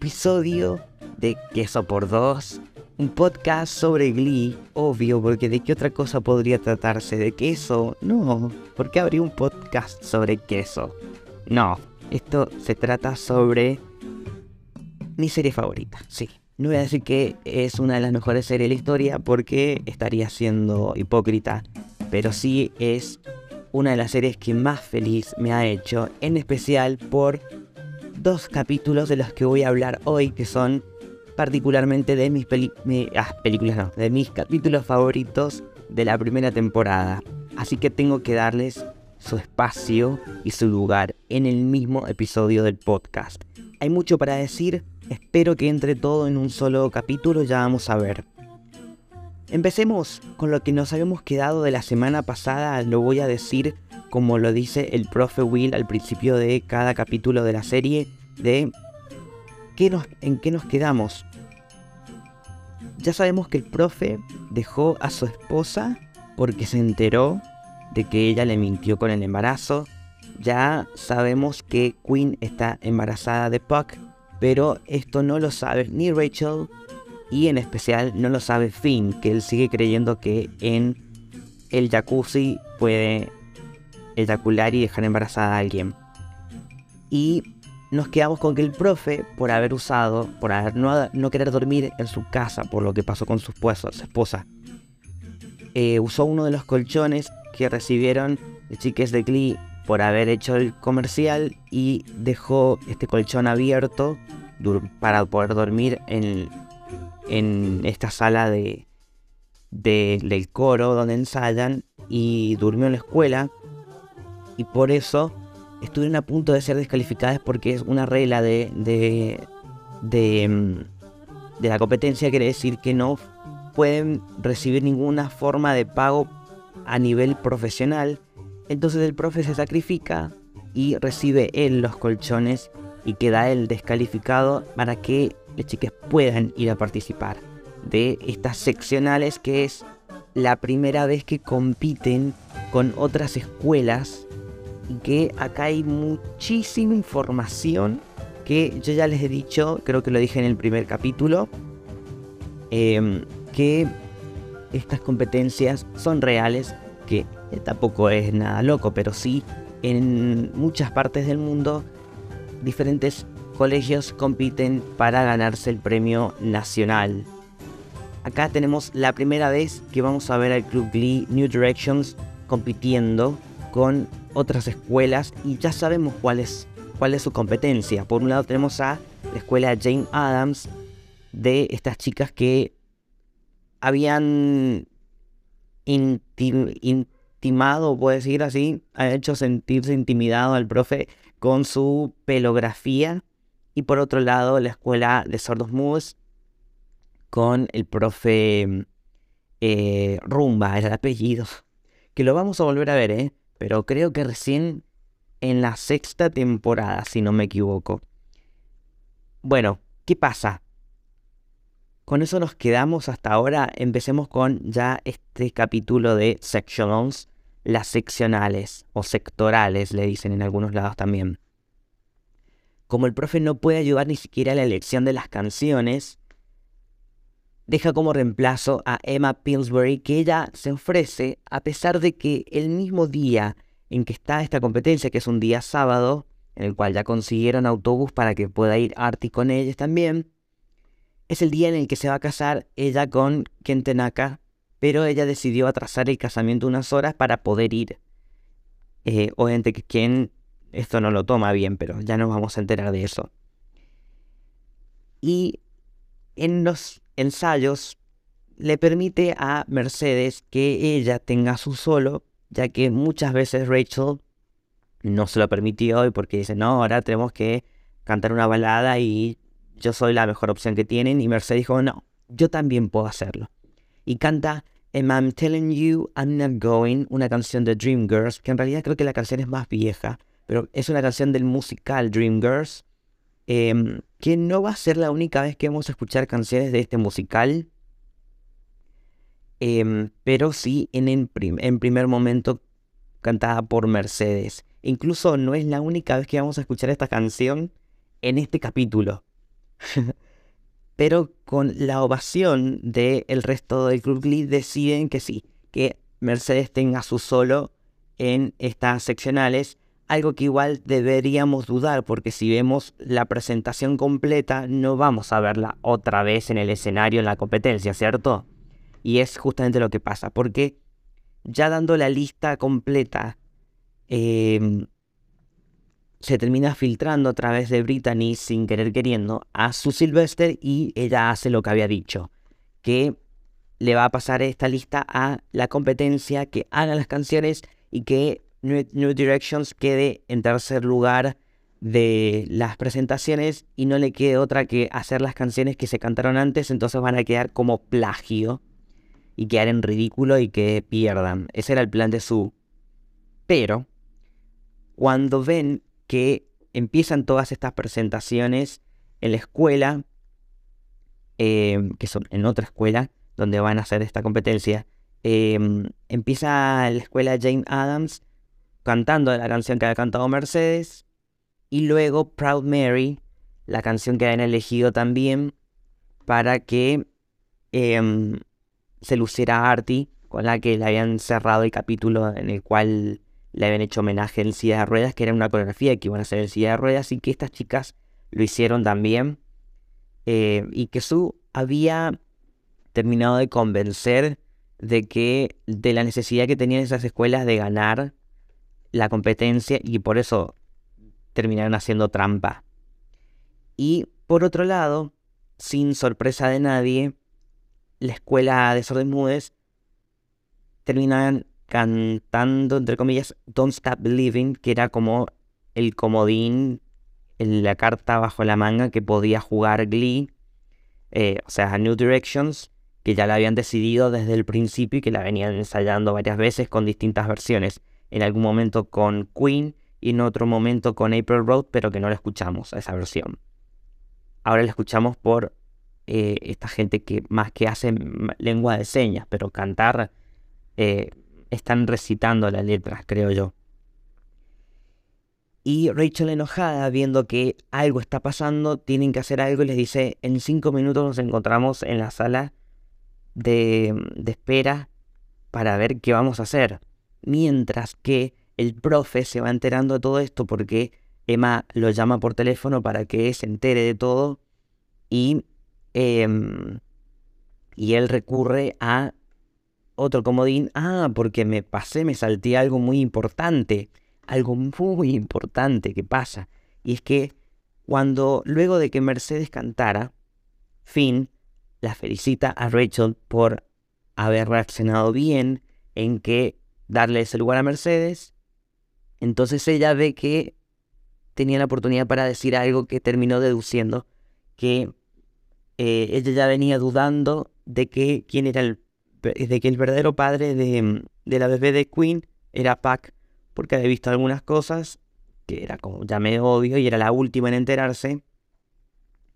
episodio de Queso por Dos, un podcast sobre Glee, obvio, porque de qué otra cosa podría tratarse, de queso, no, ¿por qué habría un podcast sobre queso? No, esto se trata sobre mi serie favorita, sí. No voy a decir que es una de las mejores series de la historia porque estaría siendo hipócrita, pero sí es una de las series que más feliz me ha hecho, en especial por dos capítulos de los que voy a hablar hoy, que son particularmente de mis ah, películas, no, de mis capítulos favoritos de la primera temporada. Así que tengo que darles su espacio y su lugar en el mismo episodio del podcast. Hay mucho para decir, espero que entre todo en un solo capítulo, ya vamos a ver. Empecemos con lo que nos habíamos quedado de la semana pasada, lo voy a decir como lo dice el profe Will al principio de cada capítulo de la serie, de qué nos, en qué nos quedamos. Ya sabemos que el profe dejó a su esposa porque se enteró de que ella le mintió con el embarazo. Ya sabemos que Queen está embarazada de Puck, pero esto no lo sabe ni Rachel y en especial no lo sabe Finn, que él sigue creyendo que en el jacuzzi puede eyacular y dejar embarazada a alguien. Y nos quedamos con que el profe, por haber usado, por no, querer dormir en su casa por lo que pasó con su esposa, su esposa eh, usó uno de los colchones que recibieron de chiques de Glee por haber hecho el comercial y dejó este colchón abierto para poder dormir en, en esta sala de, del coro donde ensayan y durmió en la escuela y por eso estuvieron a punto de ser descalificadas porque es una regla de, de, de, mm, de la competencia, quiere decir que no pueden recibir ninguna forma de pago a nivel profesional. Entonces el profe se sacrifica y recibe él los colchones y queda él descalificado para que las chicas puedan ir a participar de estas seccionales que es la primera vez que compiten con otras escuelas y que acá hay muchísima información que yo ya les he dicho, creo que lo dije en el primer capítulo, em, que estas competencias son reales, que tampoco es nada loco, pero sí en muchas partes del mundo diferentes colegios compiten para ganarse el premio nacional. Acá tenemos la primera vez que vamos a ver al Club Glee New Directions compitiendo con otras escuelas y ya sabemos cuál es, su competencia. Por un lado tenemos a la escuela Jane Adams de estas chicas que habían intimado, puedo decir así, ha hecho sentirse intimidado al profe con su pelografía y por otro lado, la escuela de sordos mudos con el profe eh, Rumba, era el apellido. Que lo vamos a volver a ver, ¿eh? Pero creo que recién en la sexta temporada, si no me equivoco. Bueno, ¿qué pasa? Con eso nos quedamos hasta ahora. Empecemos con ya este capítulo de sectionals, las seccionales o sectorales, le dicen en algunos lados también. Como el profe no puede ayudar ni siquiera a la elección de las canciones, deja como reemplazo a Emma Pillsbury, que ella se ofrece a pesar de que el mismo día en que está esta competencia, que es un día sábado, en el cual ya consiguieron autobús para que pueda ir Artie con ellos también, es el día en el que se va a casar ella con Kentenaka, pero ella decidió atrasar el casamiento unas horas para poder ir. Eh, obviamente que Ken esto no lo toma bien, pero ya nos vamos a enterar de eso. Y en los ensayos le permite a Mercedes que ella tenga su solo, ya que muchas veces Rachel no se lo permitió y porque dice, no, ahora tenemos que cantar una balada y yo soy la mejor opción que tienen. Y Mercedes dijo, no, yo también puedo hacerlo. Y canta I'm Telling You I'm Not Going, una canción de Dreamgirls, que en realidad creo que la canción es más vieja, pero es una canción del musical Dreamgirls, eh, que no va a ser la única vez que vamos a escuchar canciones de este musical, em, pero sí en, en, primer momento cantada por Mercedes. Incluso no es la única vez que vamos a escuchar esta canción en este capítulo. Pero con la ovación del resto del Club Glee deciden que sí, que Mercedes tenga su solo en estas seccionales, algo que igual deberíamos dudar porque si vemos la presentación completa no vamos a verla otra vez en el escenario en la competencia, ¿cierto? Y es justamente lo que pasa, porque ya dando la lista completa, em, se termina filtrando a través de Brittany sin querer queriendo a su Sylvester y ella hace lo que había dicho, que le va a pasar esta lista a la competencia, que haga las canciones y que New, Directions quede en tercer lugar de las presentaciones y no le quede otra que hacer las canciones que se cantaron antes, entonces van a quedar como plagio y quedar en ridículo y que pierdan. Ese era el plan de su. Pero, cuando ven que empiezan todas estas presentaciones en la escuela, em, que son en otra escuela donde van a hacer esta competencia, em, empieza la escuela Jane Adams cantando la canción que había cantado Mercedes y luego Proud Mary, la canción que habían elegido también para que em, se luciera Artie, con la que le habían cerrado el capítulo en el cual le habían hecho homenaje en silla de ruedas, que era una coreografía que iban a hacer en silla de ruedas, y que estas chicas lo hicieron también. Eh, y que Su había terminado de convencer de que de la necesidad que tenían esas escuelas de ganar la competencia y por eso terminaron haciendo trampa. Y por otro lado, sin sorpresa de nadie, la escuela de sordomudes terminaban cantando, entre comillas, Don't Stop Believing, que era como el comodín, la carta bajo la manga que podía jugar Glee, eh, o sea, New Directions, que ya la habían decidido desde el principio y que la venían ensayando varias veces con distintas versiones. En algún momento con Queen y en otro momento con April Road, pero que no la escuchamos a esa versión. Ahora la escuchamos por eh, esta gente que más que hace lengua de señas, pero cantar eh, están recitando las letras, creo yo. Y Rachel enojada, viendo que algo está pasando, tienen que hacer algo y les dice, en cinco minutos nos encontramos en la sala de, de espera para ver qué vamos a hacer. Mientras que el profe se va enterando de todo esto porque Emma lo llama por teléfono para que se entere de todo y, em, y él recurre a otro comodín. Ah, porque me pasé, me salté algo muy importante. Algo muy importante que pasa. Y es que cuando luego de que Mercedes cantara, Finn la felicita a Rachel por haber reaccionado bien en que darle ese lugar a Mercedes. Entonces ella ve que tenía la oportunidad para decir algo que terminó deduciendo que eh, ella ya venía dudando de que quién era el de que el verdadero padre de, de la bebé de Queen era Pac, porque había visto algunas cosas que era como ya medio obvio y era la última en enterarse.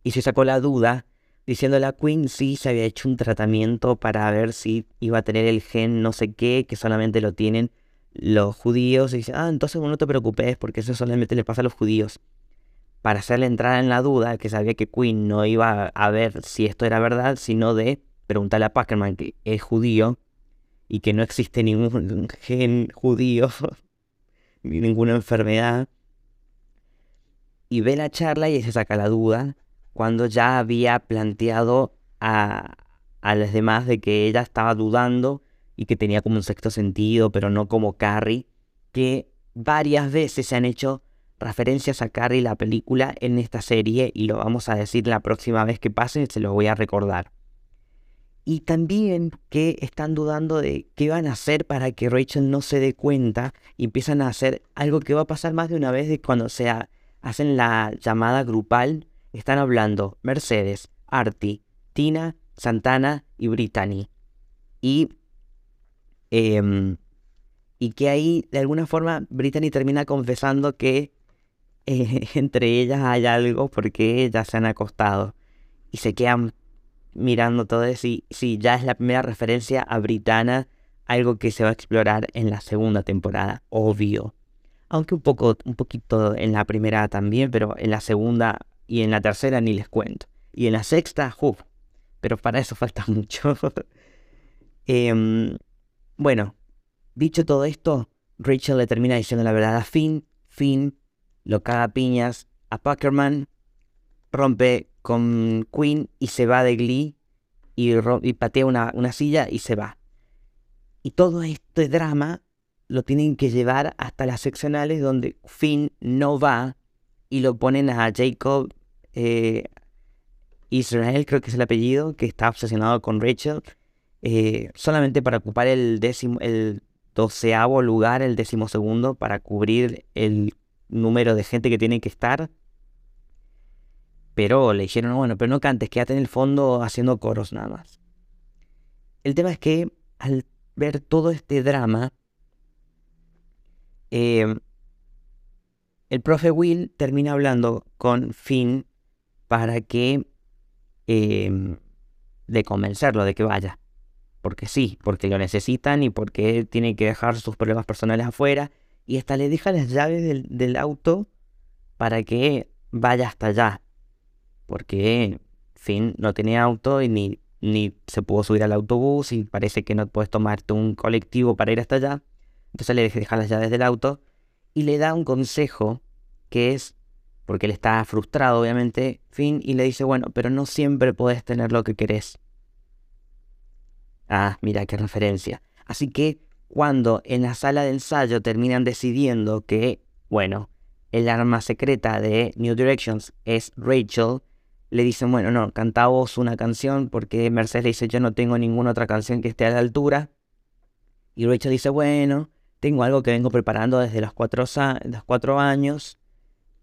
Y se sacó la duda diciéndole a Queen si se había hecho un tratamiento para ver si iba a tener el gen no sé qué, que solamente lo tienen los judíos. Y dice, ah, entonces no te preocupes porque eso solamente le pasa a los judíos. Para hacerle entrar en la duda, que sabía que Queen no iba a ver si esto era verdad, sino de preguntarle a Packerman que es judío y que no existe ningún gen judío ni ninguna enfermedad. Y ve la charla y se saca la duda cuando ya había planteado a, a los demás de que ella estaba dudando y que tenía como un sexto sentido, pero no como Carrie, que varias veces se han hecho referencias a Carrie la película en esta serie y lo vamos a decir la próxima vez que pase, se lo voy a recordar. Y también que están dudando de qué van a hacer para que Rachel no se dé cuenta y empiezan a hacer algo que va a pasar más de una vez de cuando se hacen la llamada grupal están hablando Mercedes, Artie, Tina, Santana y Brittany. Y, em, y que ahí, de alguna forma, Brittany termina confesando que eh, entre ellas hay algo porque ellas se han acostado. Y se quedan mirando todo eso. Y sí, ya es la primera referencia a Britannia, algo que se va a explorar en la segunda temporada, obvio. Aunque un poco, un poquito en la primera también, pero en la segunda y en la tercera ni les cuento. Y en la sexta, uff, pero para eso falta mucho. Em, bueno, dicho todo esto, Rachel le termina diciendo la verdad a Finn. Finn lo caga piñas a Puckerman, rompe con Queen y se va de Glee y, patea una, una silla y se va. Y todo este drama lo tienen que llevar hasta las seccionales donde Finn no va y lo ponen a Jacob eh, Israel, creo que es el apellido, que está obsesionado con Rachel, eh, solamente para ocupar el décimo, el doceavo lugar, el décimo segundo, para cubrir el número de gente que tiene que estar. Pero le dijeron, bueno, pero no cantes, quédate en el fondo haciendo coros nada más. El tema es que al ver todo este drama, eh, el profe Will termina hablando con Finn para que eh, de convencerlo de que vaya. Porque sí, porque lo necesitan y porque tiene que dejar sus problemas personales afuera. Y hasta le deja las llaves del, auto para que vaya hasta allá. Porque Finn no tenía auto y ni, ni se pudo subir al autobús y parece que no puedes tomarte un colectivo para ir hasta allá. Entonces le deja las llaves del auto y le da un consejo que es, porque él está frustrado obviamente, Finn, y le dice, bueno, pero no siempre puedes tener lo que querés. Ah, mira qué referencia. Así que cuando en la sala de ensayo terminan decidiendo que, bueno, el arma secreta de New Directions es Rachel, le dicen, bueno, no, canta vos una canción porque Mercedes le dice, yo no tengo ninguna otra canción que esté a la altura. Y Rachel dice, bueno, tengo algo que vengo preparando desde los cuatro, cuatro años,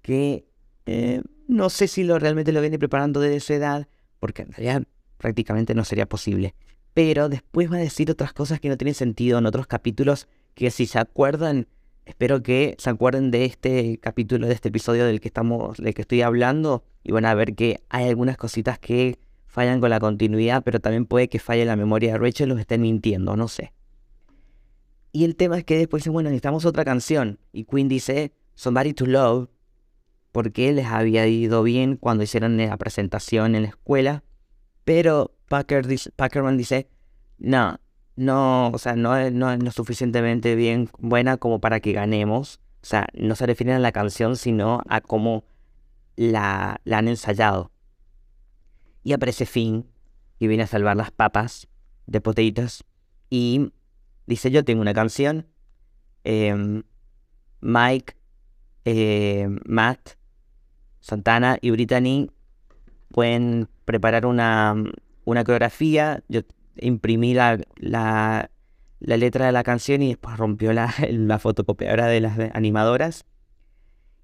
que eh, no sé si lo realmente lo viene preparando desde esa edad, porque en realidad prácticamente no sería posible pero después va a decir otras cosas que no tienen sentido en otros capítulos que si se acuerdan, espero que se acuerden de este capítulo, de este episodio del que estamos, del que estoy hablando, y van a ver que hay algunas cositas que fallan con la continuidad, pero también puede que falle la memoria de Rachel, los estén mintiendo, no sé. Y el tema es que después dicen, bueno, necesitamos otra canción. Y Queen dice, Somebody to Love, porque les había ido bien cuando hicieron la presentación en la escuela. Pero Packer Packerman dice, no, no, o sea, no, no es lo suficientemente bien buena como para que ganemos. O sea, no se refieren a la canción, sino a cómo la, la han ensayado. Y aparece Finn, y viene a salvar las papas de potatoes. Y dice, yo tengo una canción. Em, Mike, eh, Matt, Santana y Brittany pueden preparar una, una coreografía, yo imprimí la, la, letra de la canción y después rompió la, la fotocopiadora de las animadoras.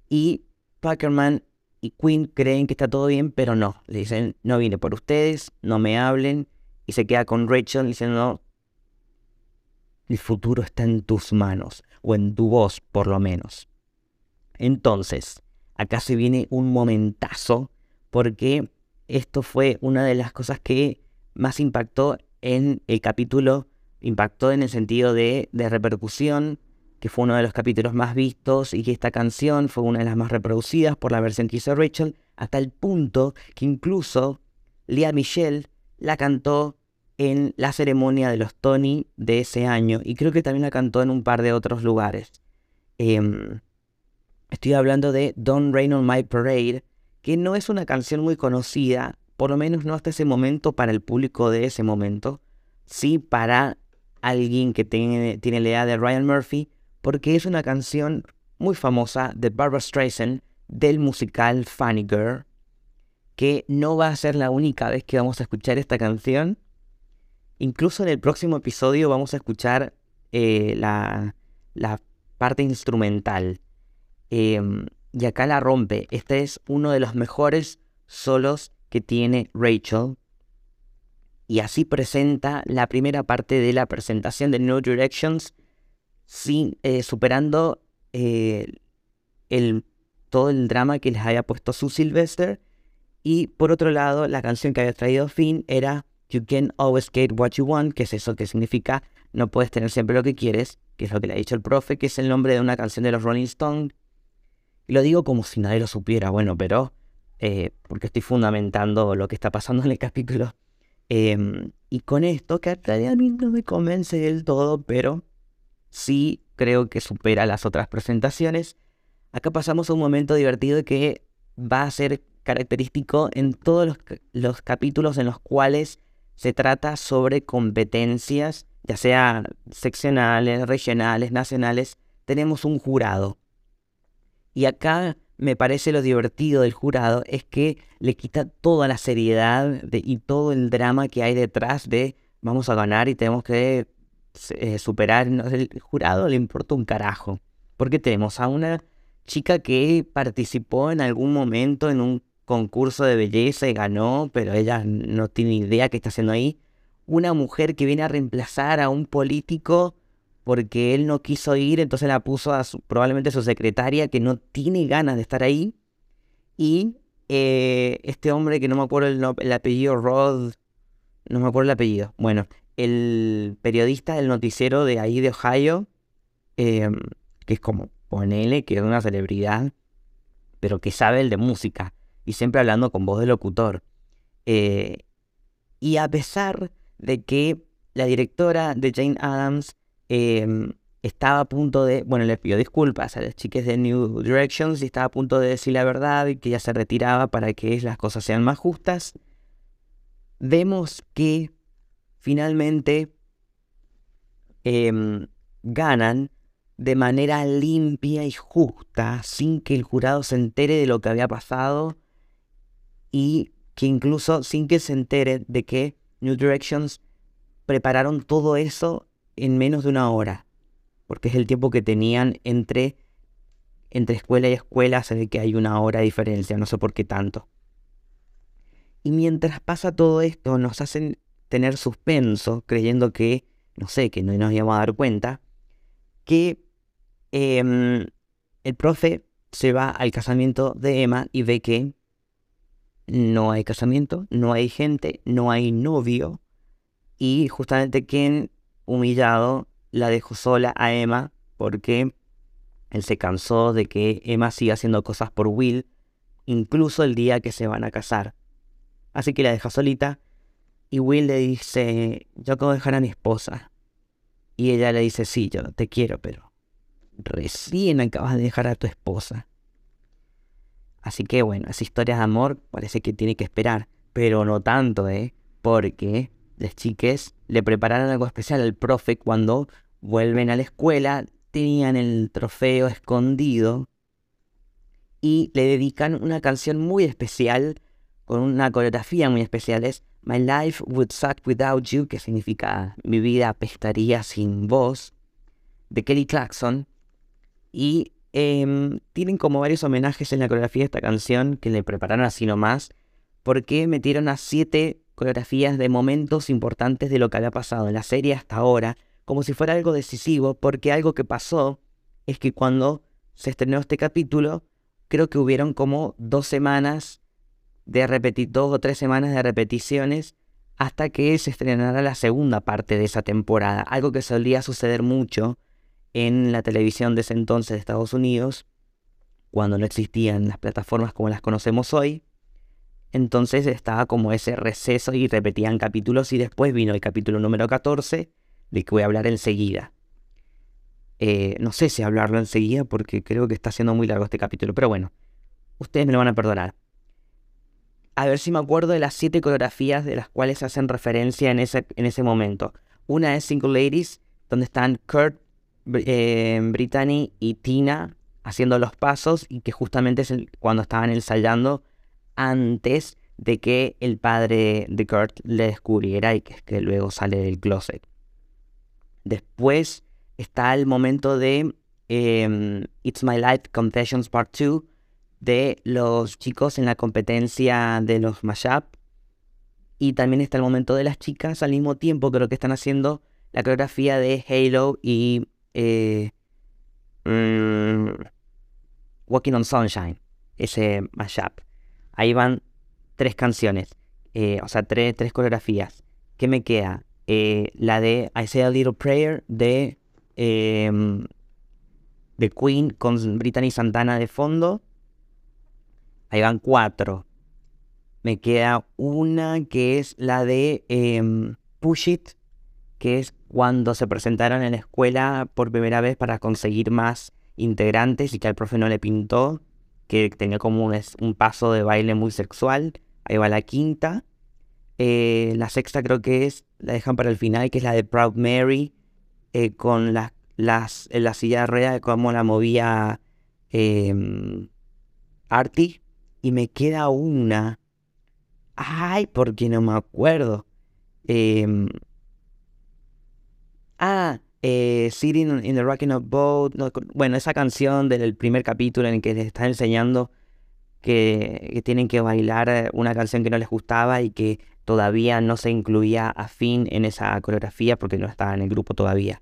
Y Packerman y Quinn creen que está todo bien, pero no. Le dicen, no vine por ustedes, no me hablen. Y se queda con Rachel diciendo, el futuro está en tus manos, o en tu voz por lo menos. Entonces, acá se viene un momentazo, porque esto fue una de las cosas que más impactó en el capítulo, impactó en el sentido de, repercusión, que fue uno de los capítulos más vistos y que esta canción fue una de las más reproducidas por la versión que hizo Rachel, hasta el punto que incluso Lea Michelle la cantó en la ceremonia de los Tony de ese año y creo que también la cantó en un par de otros lugares. Em, estoy hablando de Don't Rain on My Parade, que no es una canción muy conocida, por lo menos no hasta ese momento para el público de ese momento, sí para alguien que tiene, tiene la edad de Ryan Murphy, porque es una canción muy famosa de Barbara Streisand del musical Funny Girl, que no va a ser la única vez que vamos a escuchar esta canción. Incluso en el próximo episodio vamos a escuchar eh, la, la, parte instrumental. Em, y acá la rompe. Este es uno de los mejores solos que tiene Rachel. Y así presenta la primera parte de la presentación de No Directions, sin, eh, superando eh, el, todo el drama que les había puesto su Sylvester. Y por otro lado, la canción que había traído Finn era You can always get what you want, que es eso que significa no puedes tener siempre lo que quieres, que es lo que le ha dicho el profe, que es el nombre de una canción de los Rolling Stones. Y lo digo como si nadie lo supiera, bueno, pero eh, porque estoy fundamentando lo que está pasando en el capítulo. Em, y con esto, que a mí no me convence del todo, pero sí creo que supera las otras presentaciones. Acá pasamos a un momento divertido que va a ser característico en todos los, capítulos en los cuales se trata sobre competencias, ya sea seccionales, regionales, nacionales, tenemos un jurado. Y acá me parece lo divertido del jurado es que le quita toda la seriedad y todo el drama que hay detrás de vamos a ganar y tenemos que eh, superar. el jurado le importa un carajo. Porque tenemos a una chica que participó en algún momento en un concurso de belleza y ganó, pero ella no tiene idea qué está haciendo ahí. Una mujer que viene a reemplazar a un político porque él no quiso ir, entonces la puso a su, probablemente su secretaria que no tiene ganas de estar ahí. Y eh, este hombre que no me acuerdo el, el, apellido, Rod, no me acuerdo el apellido. Bueno, el periodista del noticiero de ahí de Ohio, em, que es como, ponele, que es una celebridad, pero que sabe el de música y siempre hablando con voz de locutor. Eh, y a pesar de que la directora de Jane Adams em, estaba a punto de, bueno, le pidió disculpas a las chicas de New Directions y estaba a punto de decir la verdad y que ya se retiraba para que las cosas sean más justas, vemos que finalmente em, ganan de manera limpia y justa, sin que el jurado se entere de lo que había pasado y que incluso sin que se entere de que New Directions prepararon todo eso en menos de una hora, porque es el tiempo que tenían entre, entre escuela y escuela, se que hay una hora de diferencia, no sé por qué tanto. Y mientras pasa todo esto, nos hacen tener suspenso, creyendo que, no sé, que no nos íbamos a dar cuenta, que em, el profe se va al casamiento de Emma y ve que no hay casamiento, no hay gente, no hay novio, y justamente Ken, humillado, la dejó sola a Emma porque él se cansó de que Emma siga haciendo cosas por Will, incluso el día que se van a casar. Así que la deja solita y Will le dice, yo acabo de dejar a mi esposa. Y ella le dice, sí, yo te quiero, pero recién acabas de dejar a tu esposa. Así que bueno, esa historia de amor parece que tiene que esperar, pero no tanto, ¿eh? Porque las chiques le prepararon algo especial al profe cuando vuelven a la escuela, tenían el trofeo escondido y le dedican una canción muy especial, con una coreografía muy especial, es My life would suck without you, que significa mi vida apestaría sin vos, de Kelly Clarkson. Y em, tienen como varios homenajes en la coreografía de esta canción que le prepararon así nomás, porque metieron a siete coreografías de momentos importantes de lo que había pasado en la serie hasta ahora, como si fuera algo decisivo, porque algo que pasó es que cuando se estrenó este capítulo, creo que hubieron como dos semanas de repetir, dos o tres semanas de repeticiones hasta que se estrenara la segunda parte de esa temporada, algo que solía suceder mucho en la televisión de ese entonces de Estados Unidos, cuando no existían las plataformas como las conocemos hoy. Entonces estaba como ese receso y repetían capítulos y después vino el capítulo número 14, de que voy a hablar enseguida. Eh, no sé si hablarlo enseguida porque creo que está siendo muy largo este capítulo, pero bueno, ustedes me lo van a perdonar a ver si me acuerdo de las siete coreografías de las cuales hacen referencia en ese, en ese momento. Una es Single Ladies, donde están Kurt, eh, Brittany y Tina haciendo los pasos y que justamente es cuando estaban ensayando antes de que el padre de Kurt le descubriera y que, que luego sale del closet. Después está el momento de em, It's My Life Confessions Part 2, de los chicos en la competencia de los mashup. Y también está el momento de las chicas al mismo tiempo, creo que están haciendo la coreografía de Halo y eh, mm, Walking on Sunshine, ese mashup. Ahí van tres canciones, eh, o sea, tres, tres coreografías. ¿qué me queda? Eh, la de I Say a Little Prayer de, em, de Queen con Brittany Santana de fondo. Ahí van cuatro. Me queda una que es la de em, Push It, que es cuando se presentaron en la escuela por primera vez para conseguir más integrantes y que al profe no le pintó, que tenía como un, un paso de baile muy sexual. Ahí va la quinta. Eh, la sexta creo que es, la dejan para el final, que es la de Proud Mary, eh, con las, las, en la silla de ruedas, como la movía eh, Artie. Y me queda una. Ay, porque no me acuerdo. Ah, eh, Sitting in the Rocking of Boat. bueno, esa canción del primer capítulo en el que les está enseñando que, que, tienen que bailar una canción que no les gustaba y que todavía no se incluía a Finn en esa coreografía porque no estaba en el grupo todavía.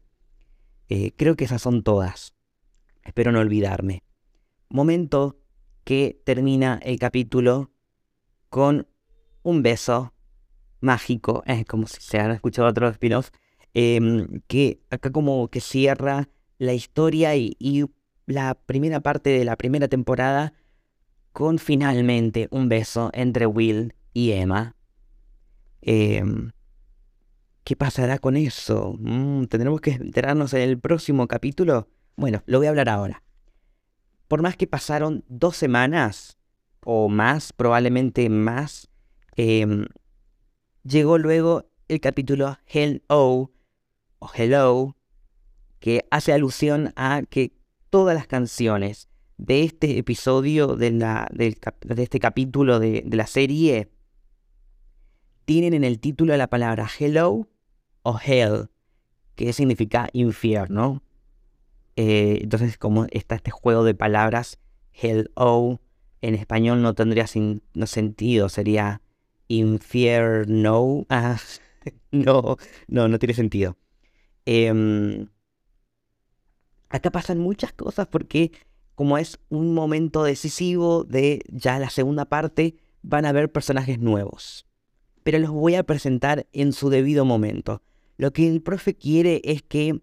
Eh, creo que esas son todas. Espero no olvidarme. Momento que termina el capítulo con un beso mágico, es como si se han escuchado otros spin-offs, em, que acá como que cierra la historia y, la primera parte de la primera temporada con finalmente un beso entre Will y Emma. Em, ¿Qué pasará con eso? Mm, ¿Tendremos que enterarnos en el próximo capítulo? Bueno, lo voy a hablar ahora. Por más que pasaron dos semanas o más, probablemente más, em, llegó luego el capítulo Hello o Hello, que hace alusión a que todas las canciones de este episodio de, la, de este capítulo de, de la serie tienen en el título la palabra hello o hell, que significa infierno. Eh, entonces, como está este juego de palabras, hello, en español no tendría sentido, sería infierno. Ah, no, no, no tiene sentido. Em, acá pasan muchas cosas porque como es un momento decisivo de ya la segunda parte, van a haber personajes nuevos pero los voy a presentar en su debido momento. Lo que el profe quiere es que,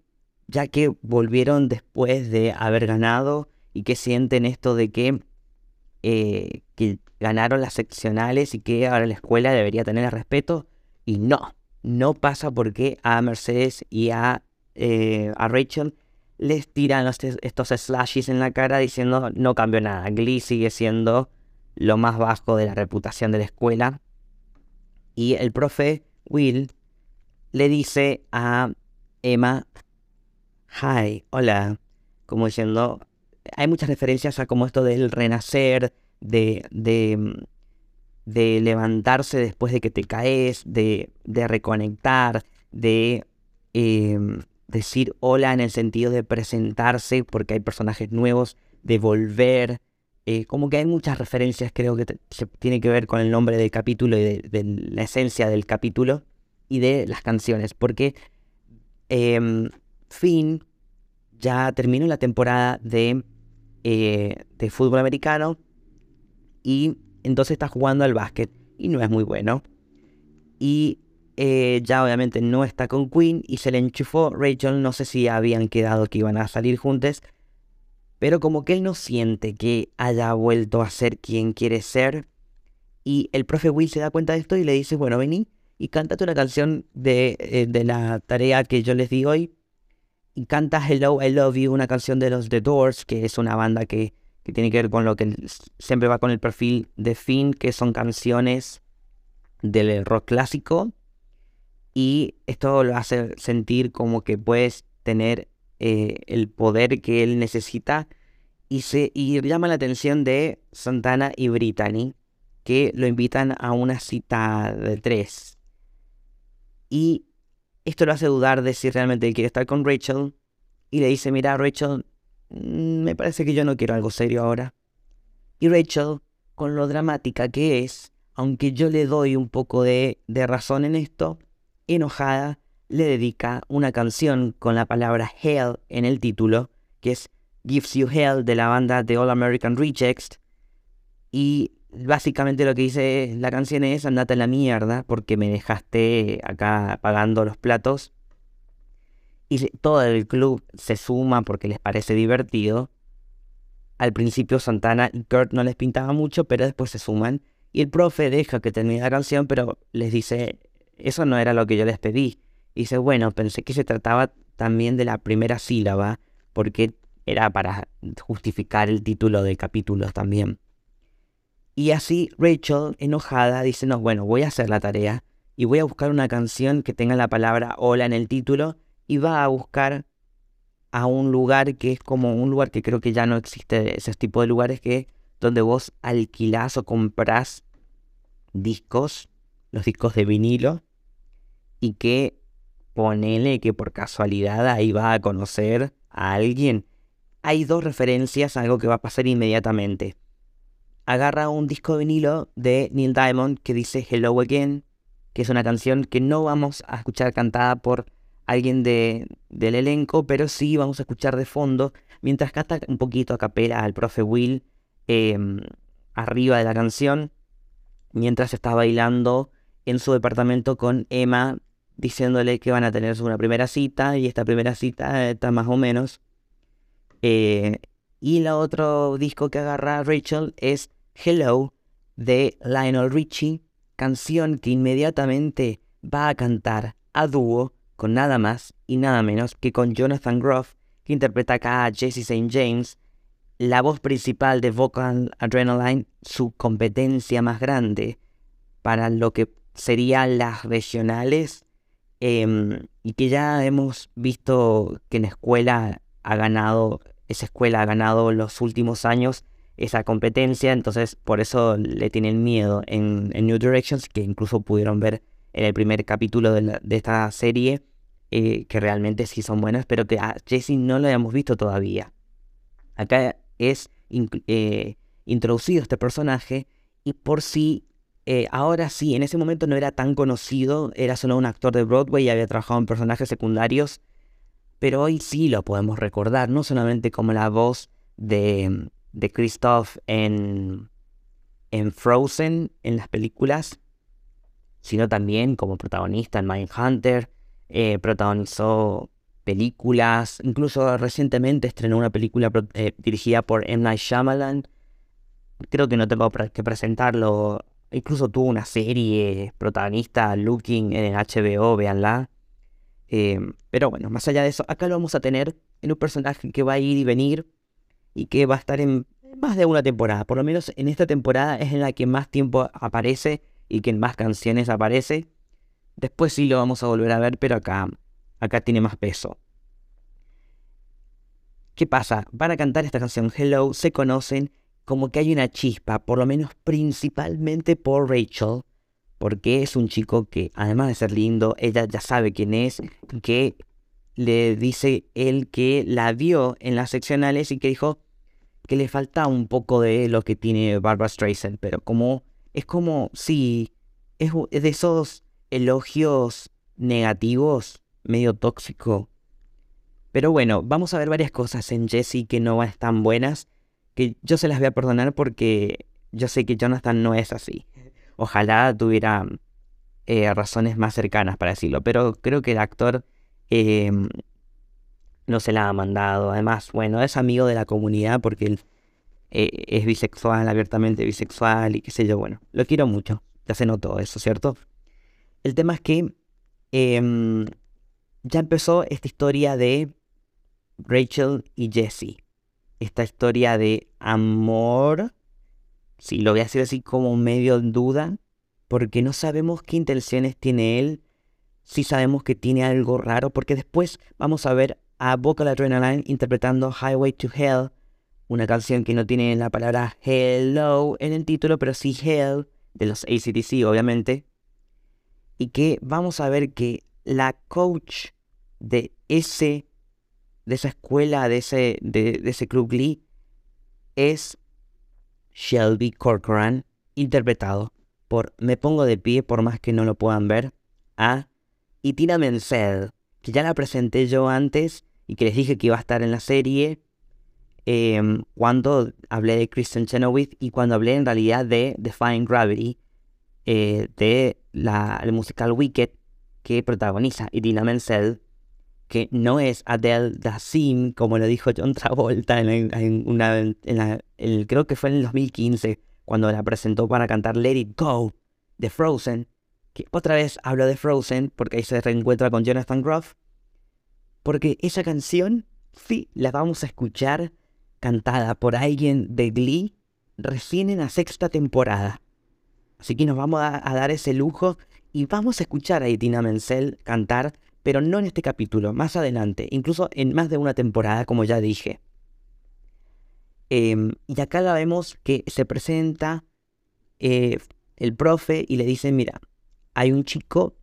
ya que volvieron después de haber ganado y que sienten esto de que, eh, que ganaron las seccionales y que ahora la escuela debería tener el respeto, y no, no pasa porque a Mercedes y a, eh, a Rachel les tiran estos slashes en la cara diciendo no cambió nada, Glee sigue siendo lo más bajo de la reputación de la escuela y el profe Will le dice a Emma, hi, hola, como diciendo, hay muchas referencias a como esto del renacer, de, de, de levantarse después de que te caes, de, de reconectar, de em, decir hola en el sentido de presentarse porque hay personajes nuevos, de volver, eh, como que hay muchas referencias, creo que se tiene que ver con el nombre del capítulo y de, la esencia del capítulo y de las canciones, porque eh, Finn ya terminó la temporada de, eh, de fútbol americano y entonces está jugando al básquet y no es muy bueno. Y eh, ya obviamente no está con Queen y se le enchufó Rachel, no sé si habían quedado que iban a salir juntos, pero como que él no siente que haya vuelto a ser quien quiere ser. Y el profe Will se da cuenta de esto y le dice, bueno, vení y cántate una canción de, eh, de la tarea que yo les di hoy. Y canta Hello, I Love You, una canción de los The Doors, que es una banda que, que tiene que ver con lo que siempre va con el perfil de Finn, que son canciones del rock clásico. Y esto lo hace sentir como que puedes tener eh, el poder que él necesita y, se, y llama la atención de Santana y Brittany, que lo invitan a una cita de tres. Y esto lo hace dudar de si realmente él quiere estar con Rachel. Y le dice, mira Rachel, me parece que yo no quiero algo serio ahora. Y Rachel, con lo dramática que es, aunque yo le doy un poco de, de razón en esto, enojada, le dedica una canción con la palabra Hell en el título, que es Gives You Hell de la banda The All American Rejects, y básicamente lo que dice la canción es andate a la mierda porque me dejaste acá pagando los platos. Y todo el club se suma porque les parece divertido. Al principio Santana y Kurt no les pintaba mucho, pero después se suman. Y el profe deja que termine la canción, pero les dice, eso no era lo que yo les pedí. Y dice, bueno, pensé que se trataba también de la primera sílaba, porque era para justificar el título del capítulo también. Y así Rachel, enojada, dice, no, bueno, voy a hacer la tarea y voy a buscar una canción que tenga la palabra hola en el título y va a buscar a un lugar que es como un lugar que creo que ya no existe ese tipo de lugares que donde vos alquilás o comprás discos, los discos de vinilo, y que ponele que por casualidad ahí va a conocer a alguien. Hay dos referencias a algo que va a pasar inmediatamente agarra un disco de vinilo de Neil Diamond que dice Hello Again, que es una canción que no vamos a escuchar cantada por alguien de, del elenco, pero sí vamos a escuchar de fondo, mientras canta un poquito a capela al profe Will em, arriba de la canción, mientras está bailando en su departamento con Emma, diciéndole que van a tener una primera cita, y esta primera cita está más o menos. Eh, y el otro disco que agarra Rachel es Hello de Lionel Richie, canción que inmediatamente va a cantar a dúo con nada más y nada menos que con Jonathan Groff, que interpreta acá a Jesse St. James, la voz principal de Vocal Adrenaline, su competencia más grande para lo que serían las regionales, em, y que ya hemos visto que en escuela ha ganado esa escuela ha ganado los últimos años esa competencia, entonces por eso le tienen miedo en, New Directions, que incluso pudieron ver en el primer capítulo de, esta serie, eh, que realmente sí son buenas, pero que a Jessie no lo habíamos visto todavía. Acá es eh, introducido este personaje y por sí, eh, ahora sí, en ese momento no era tan conocido, era solo un actor de Broadway y había trabajado en personajes secundarios pero hoy sí lo podemos recordar, no solamente como la voz de, de Christoph en, en Frozen, en las películas, sino también como protagonista en Mindhunter, eh, protagonizó películas, incluso recientemente estrenó una película eh, dirigida por M. Night Shyamalan, creo que no tengo que presentarlo, incluso tuvo una serie protagonista, Looking en HBO, véanla, Em, pero bueno, más allá de eso, acá lo vamos a tener en un personaje que va a ir y venir y que va a estar en más de una temporada. Por lo menos en esta temporada es en la que más tiempo aparece y que en más canciones aparece. Después sí lo vamos a volver a ver, pero acá, acá tiene más peso. ¿Qué pasa? Van a cantar esta canción Hello, se conocen como que hay una chispa, por lo menos principalmente por Rachel, porque es un chico que, además de ser lindo, ella ya sabe quién es, que le dice él que la vio en las seccionales y que dijo que le falta un poco de lo que tiene Barbara Streisand, pero como es como, sí, es, de esos elogios negativos, medio tóxico. Pero bueno, vamos a ver varias cosas en Jessie que no están buenas, que yo se las voy a perdonar porque yo sé que Jonathan no es así. Ojalá tuviera eh, razones más cercanas para decirlo, pero creo que el actor em, no se la ha mandado. Además, bueno, es amigo de la comunidad porque eh, es bisexual, abiertamente bisexual y qué sé yo, bueno, lo quiero mucho. Ya se notó eso, ¿cierto? El tema es que em, ya empezó esta historia de Rachel y Jesse. Esta historia de amor Sí, lo voy a decir así como medio en duda, porque no sabemos qué intenciones tiene él, sí sabemos que tiene algo raro, porque después vamos a ver a Vocal Adrenaline interpretando Highway to Hell, una canción que no tiene la palabra hello en el título, pero sí hell, de los ACDC obviamente, y que vamos a ver que la coach de ese de esa escuela, de ese, de, de ese club Glee, es Shelby Corcoran, interpretado por Me Pongo de Pie por más que no lo puedan ver, a Itina Menzel, que ya la presenté yo antes y que les dije que iba a estar en la serie. Em, cuando hablé de Kristen Chenoweth y cuando hablé en realidad de Defying Gravity, eh, de la, el musical Wicked que protagoniza Idina Menzel, que no es Adele Dazeem, como lo dijo John Travolta en, una, en el, creo que fue en el 2015, cuando la presentó para cantar Let It Go de Frozen, que otra vez hablo de Frozen porque ahí se reencuentra con Jonathan Groff, porque esa canción sí la vamos a escuchar cantada por alguien de Glee recién en la sexta temporada. Así que nos vamos a, dar ese lujo y vamos a escuchar a Itina Menzel cantar, pero no en este capítulo, más adelante, incluso en más de una temporada, como ya dije. Em, y acá la vemos que se presenta eh, el profe y le dice, mira, hay un chico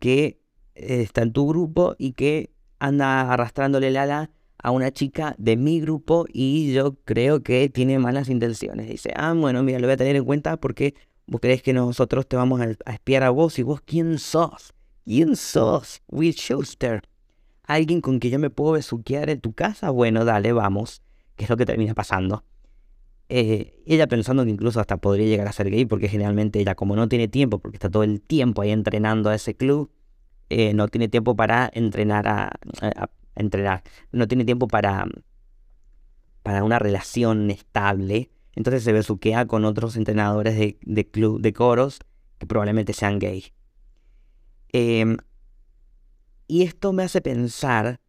que eh, está en tu grupo y que anda arrastrándole el ala a una chica de mi grupo y yo creo que tiene malas intenciones. Dice, ah, bueno, mira, lo voy a tener en cuenta porque vos crees que nosotros te vamos a, espiar a vos y vos quién sos. ¿Quién sos? Will Schuster. ¿Alguien con quien yo me puedo besuquear en tu casa? Bueno, dale, vamos. ¿Qué es lo que termina pasando? Eh, ella pensando que incluso hasta podría llegar a ser gay, porque generalmente ella, como no tiene tiempo, porque está todo el tiempo ahí entrenando a ese club, eh, no tiene tiempo para entrenar a, entrenar, no tiene tiempo para, para una relación estable, entonces se besuquea con otros entrenadores de, de club de coros que probablemente sean gay. Em, y esto me hace pensar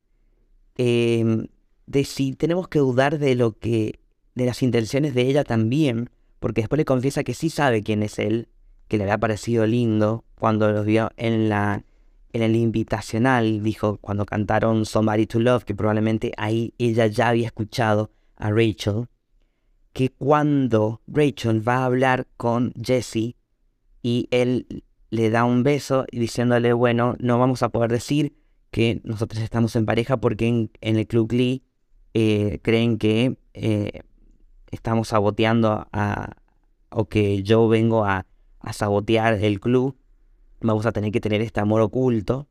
em, de si tenemos que dudar de lo que, de las intenciones de ella también, porque después le confiesa que sí sabe quién es él, que le había parecido lindo cuando los vio en la en el invitacional, dijo, cuando cantaron Somebody to Love, que probablemente ahí ella ya había escuchado a Rachel, que cuando Rachel va a hablar con Jesse y él le da un beso y diciéndole, bueno, no vamos a poder decir que nosotros estamos en pareja porque en, el Club Lee eh, creen que eh, estamos saboteando a, o que yo vengo a sabotear el club vamos a tener que tener este amor oculto.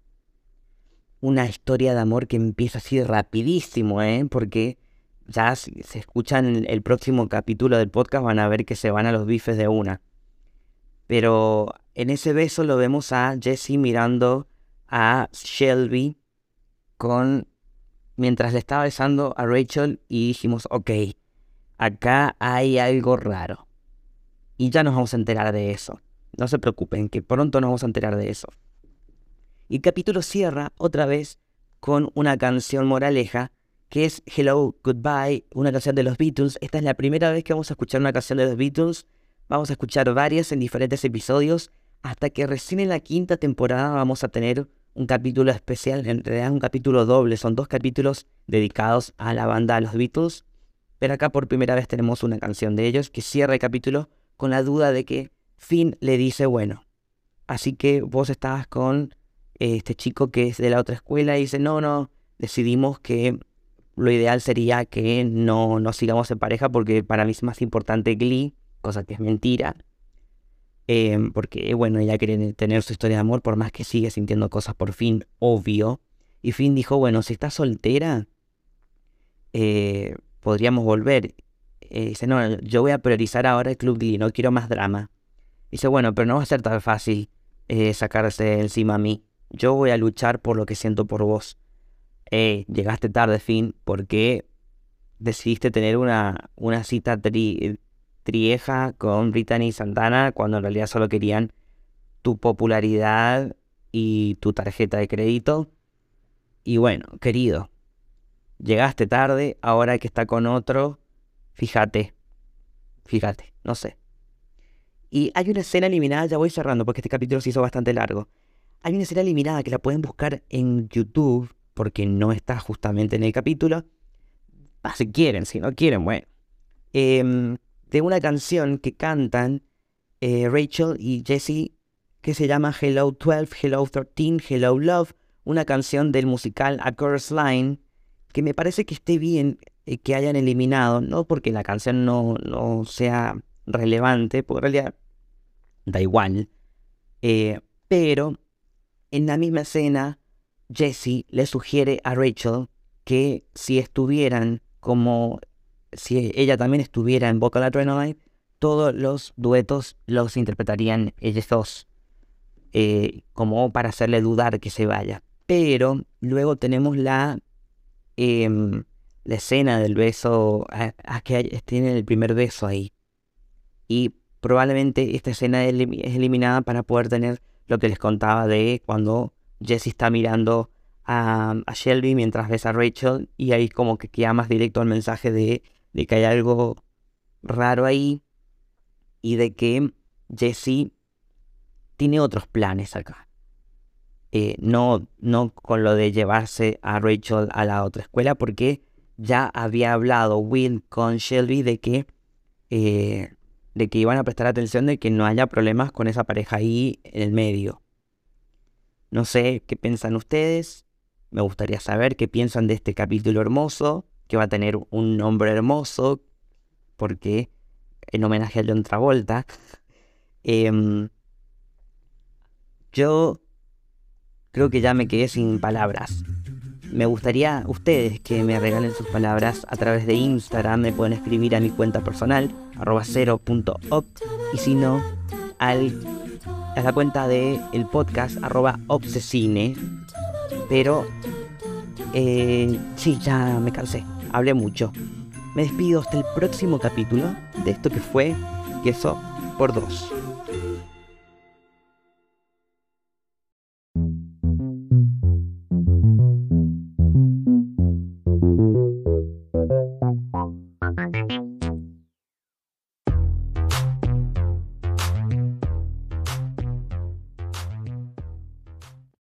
Una historia de amor que empieza así rapidísimo, ¿eh? Porque ya si se escuchan el próximo capítulo del podcast van a ver que se van a los bifes de una. Pero en ese beso lo vemos a Jesse mirando a Shelby con mientras le estaba besando a Rachel y dijimos, ok, acá hay algo raro. Y ya nos vamos a enterar de eso. No se preocupen, que pronto nos vamos a enterar de eso. Y el capítulo cierra otra vez con una canción moraleja que es Hello, Goodbye, una canción de los Beatles. Esta es la primera vez que vamos a escuchar una canción de los Beatles. Vamos a escuchar varias en diferentes episodios hasta que recién en la quinta temporada vamos a tener un capítulo especial, en realidad un capítulo doble, son dos capítulos dedicados a la banda de los Beatles. Pero acá por primera vez tenemos una canción de ellos que cierra el capítulo con la duda de que Finn le dice, bueno, así que vos estabas con este chico que es de la otra escuela y dice, no, no, decidimos que lo ideal sería que no, no sigamos en pareja porque para mí es más importante Glee, cosa que es mentira. Em, porque, bueno, ella quiere tener su historia de amor por más que sigue sintiendo cosas por Finn, obvio. Y Finn dijo, bueno, si estás soltera, eh, podríamos volver. Eh, dice, no, yo voy a priorizar ahora el Club Glee, no quiero más drama. Dice, bueno, pero no va a ser tan fácil eh, sacarse encima a mí. Yo voy a luchar por lo que siento por vos. Eh, llegaste tarde, fin, porque decidiste tener una, una cita trieja con Brittany Santana cuando en realidad solo querían tu popularidad y tu tarjeta de crédito. Y bueno, querido, llegaste tarde, ahora que está con otro, fíjate, fíjate, no sé. Y hay una escena eliminada, ya voy cerrando porque este capítulo se hizo bastante largo. Hay una escena eliminada que la pueden buscar en YouTube porque no está justamente en el capítulo. Ah, si quieren, si no quieren, bueno. Em, de una canción que cantan eh, Rachel y Jesse que se llama Hello 12, Hello 13, Hello Love, una canción del musical A Chorus Line, que me parece que esté bien eh, que hayan eliminado, no porque la canción no, no sea relevante, porque en realidad da igual. Eh, pero en la misma escena, Jesse le sugiere a Rachel que si estuvieran como si ella también estuviera en Vocal Adrenaline, todos los duetos los interpretarían ellos dos, eh, como para hacerle dudar que se vaya. Pero luego tenemos la, em, la escena del beso, a, que tiene el primer beso ahí. Y probablemente esta escena es eliminada para poder tener lo que les contaba de cuando Jesse está mirando a, Shelby mientras besa a Rachel y ahí como que queda más directo el mensaje de, de que hay algo raro ahí y de que Jesse tiene otros planes acá. Eh, no, no con lo de llevarse a Rachel a la otra escuela porque ya había hablado Will con Shelby de que, eh, de que iban a prestar atención de que no haya problemas con esa pareja ahí en el medio. No sé qué piensan ustedes. Me gustaría saber qué piensan de este capítulo hermoso, que va a tener un nombre hermoso, porque en homenaje a John Travolta. Em, yo creo que ya me quedé sin palabras me gustaría ustedes que me regalen sus palabras a través de Instagram. Me pueden escribir a mi cuenta personal, arroba Y si no, al, a la cuenta del el podcast, arroba obsesine. Pero, eh, sí, ya me cansé. Hablé mucho. Me despido hasta el próximo capítulo de esto que fue Queso por dos.